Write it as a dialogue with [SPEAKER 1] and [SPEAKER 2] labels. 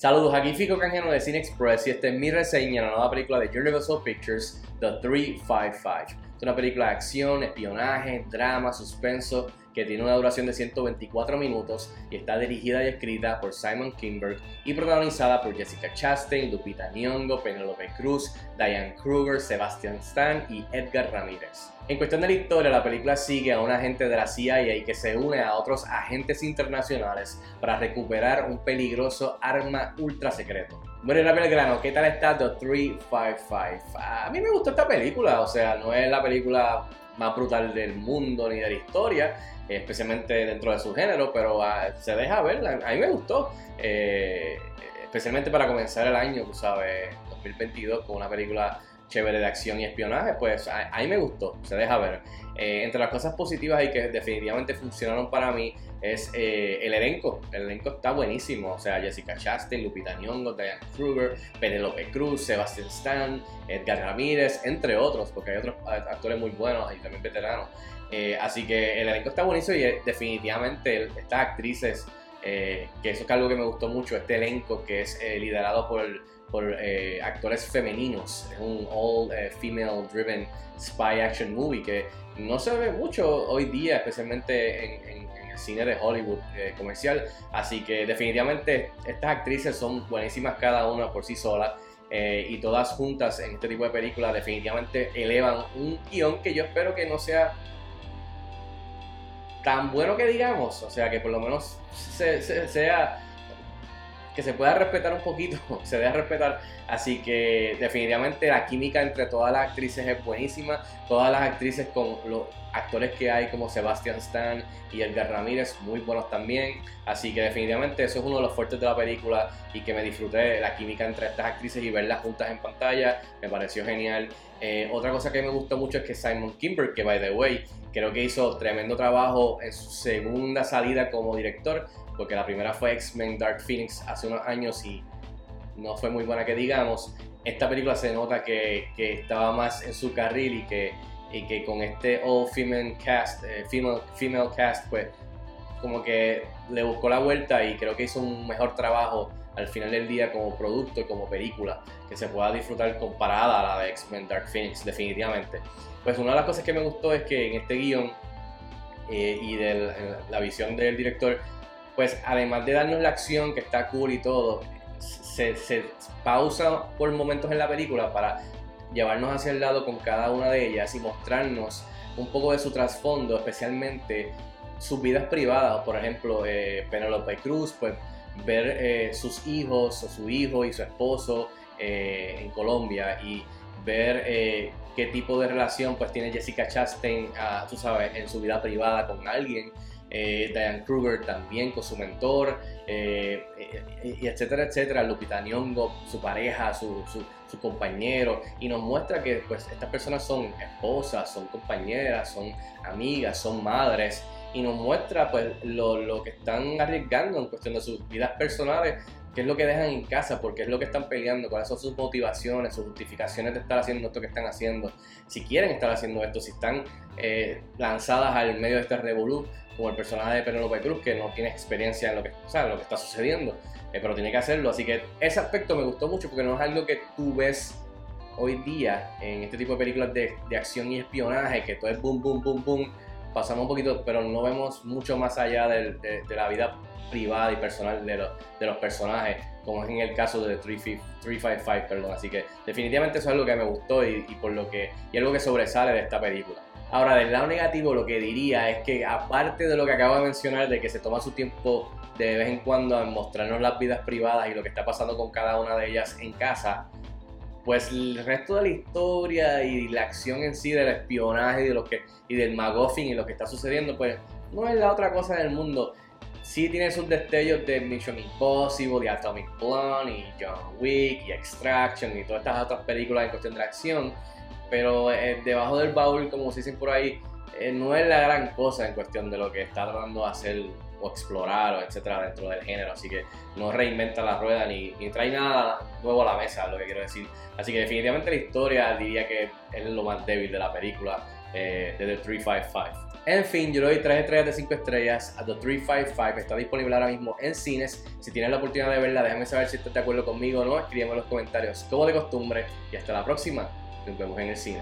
[SPEAKER 1] Saludos, aquí Fico Canjeno de Cine Express y esta es mi reseña de la nueva película de Universal Pictures, The 355. Es una película de acción, espionaje, drama, suspenso que tiene una duración de 124 minutos y está dirigida y escrita por Simon Kinberg y protagonizada por Jessica Chastain, Lupita Nyong'o, Penelope Cruz, Diane Kruger, Sebastian Stan y Edgar Ramírez. En cuestión de la historia, la película sigue a un agente de la CIA que se une a otros agentes internacionales para recuperar un peligroso arma ultra secreto. Bueno, rápido el grano, ¿qué tal está The 355? A mí me gustó esta película, o sea, no es la película más brutal del mundo ni de la historia, especialmente dentro de su género, pero ah, se deja ver, a mí me gustó, eh, especialmente para comenzar el año, tú sabes, 2022 con una película chévere de acción y espionaje, pues a, mí me gustó, se deja ver. Eh, entre las cosas positivas y que definitivamente funcionaron para mí es eh, el elenco. El elenco está buenísimo. O sea, Jessica Chastain, Lupita Nyong'o, Diane Kruger, Penelope Cruz, Sebastian Stan, Edgar Ramírez, entre otros, porque hay otros actores muy buenos y también veteranos. Eh, así que el elenco está buenísimo y definitivamente estas actrices, que eso es algo que me gustó mucho, este elenco que es liderado por por actores femeninos. Es un all female driven spy action movie que no se ve mucho hoy día, especialmente en, el cine de Hollywood eh, comercial. Así que definitivamente estas actrices son buenísimas cada una por sí sola. Eh, y todas juntas en este tipo de películas definitivamente elevan un guion que yo espero que no sea tan bueno que digamos, o sea que por lo menos sea se pueda respetar un poquito, se debe respetar. Así que definitivamente la química entre todas las actrices es buenísima. Todas las actrices con los actores que hay como Sebastian Stan y Edgar Ramírez, muy buenos también. Así que definitivamente eso es uno de los fuertes de la película y que me disfruté la química entre estas actrices y verlas juntas en pantalla. Me pareció genial. Eh, otra cosa que me gustó mucho es que Simon Kimber, que by the way, creo que hizo tremendo trabajo en su segunda salida como director porque la primera fue X-Men Dark Phoenix hace años y no fue muy buena que digamos. Esta película se nota que, que estaba más en su carril y que, y que con este all female cast, eh, female, female cast, pues como que le buscó la vuelta y creo que hizo un mejor trabajo al final del día como producto y como película que se pueda disfrutar comparada a la de X-Men Dark Phoenix, definitivamente. Pues una de las cosas que me gustó es que en este guion eh, y de la visión del director pues además de darnos la acción que está cool y todo, se, pausa por momentos en la película para llevarnos hacia el lado con cada una de ellas y mostrarnos un poco de su trasfondo, especialmente sus vidas privadas, por ejemplo, eh, Penelope Cruz, pues ver eh, sus hijos o su hijo y su esposo eh, en Colombia y ver qué tipo de relación pues tiene Jessica Chastain, ah, tú sabes, en su vida privada con alguien eh, Diane Kruger también con su mentor, eh, eh, y etcétera, etcétera, Lupita Nyong'o, su pareja, su, su, compañero, y nos muestra que pues estas personas son esposas, son compañeras, son amigas, son madres, y nos muestra pues lo, lo que están arriesgando en cuestión de sus vidas personales qué es lo que dejan en casa, porque es lo que están peleando, cuáles son sus motivaciones, sus justificaciones de estar haciendo esto que están haciendo, si quieren estar haciendo esto, si están eh, lanzadas al medio de este revolú, como el personaje de Penelope Cruz, que no tiene experiencia en lo que, o lo que está sucediendo, eh, pero tiene que hacerlo. Así que ese aspecto me gustó mucho porque no es algo que tú hoy día en este tipo de películas de, de acción y espionaje, que todo es boom, boom, boom, boom. Pasamos un poquito, pero no vemos mucho más allá de, de la vida privada y personal de, de los personajes, como es en el caso de 355, perdón. Así que definitivamente eso es algo que me gustó y, por lo que, y algo que sobresale de esta película. Ahora, del lado negativo, lo que diría es que aparte de lo que acabo de mencionar, de que se toma su tiempo de vez en cuando en mostrarnos las vidas privadas y lo que está pasando con cada una de ellas en casa, pues el resto de la historia y la acción en sí del espionaje y, de lo que, y del McGuffin y lo que está sucediendo, pues no es la otra cosa del mundo. Sí tiene sus destellos de Mission Impossible, de Atomic Blonde y John Wick y Extraction y todas estas otras películas en cuestión de acción, pero eh, debajo del baúl, como se dicen por ahí, eh, no es la gran cosa en cuestión de lo que está tratando de hacer o explorar o etcétera dentro del género, así que no reinventa la rueda ni, ni trae nada nuevo a la mesa, lo que quiero decir. Así que definitivamente la historia diría que es lo más débil de la película eh, de The 355. En fin, yo le doy 3 estrellas de 5 estrellas a The 355. Está disponible ahora mismo en cines. Si tienes la oportunidad de verla, déjame saber si estás de acuerdo conmigo o no. Escríbeme en los comentarios como de costumbre. Y hasta la próxima. Nos vemos en el cine.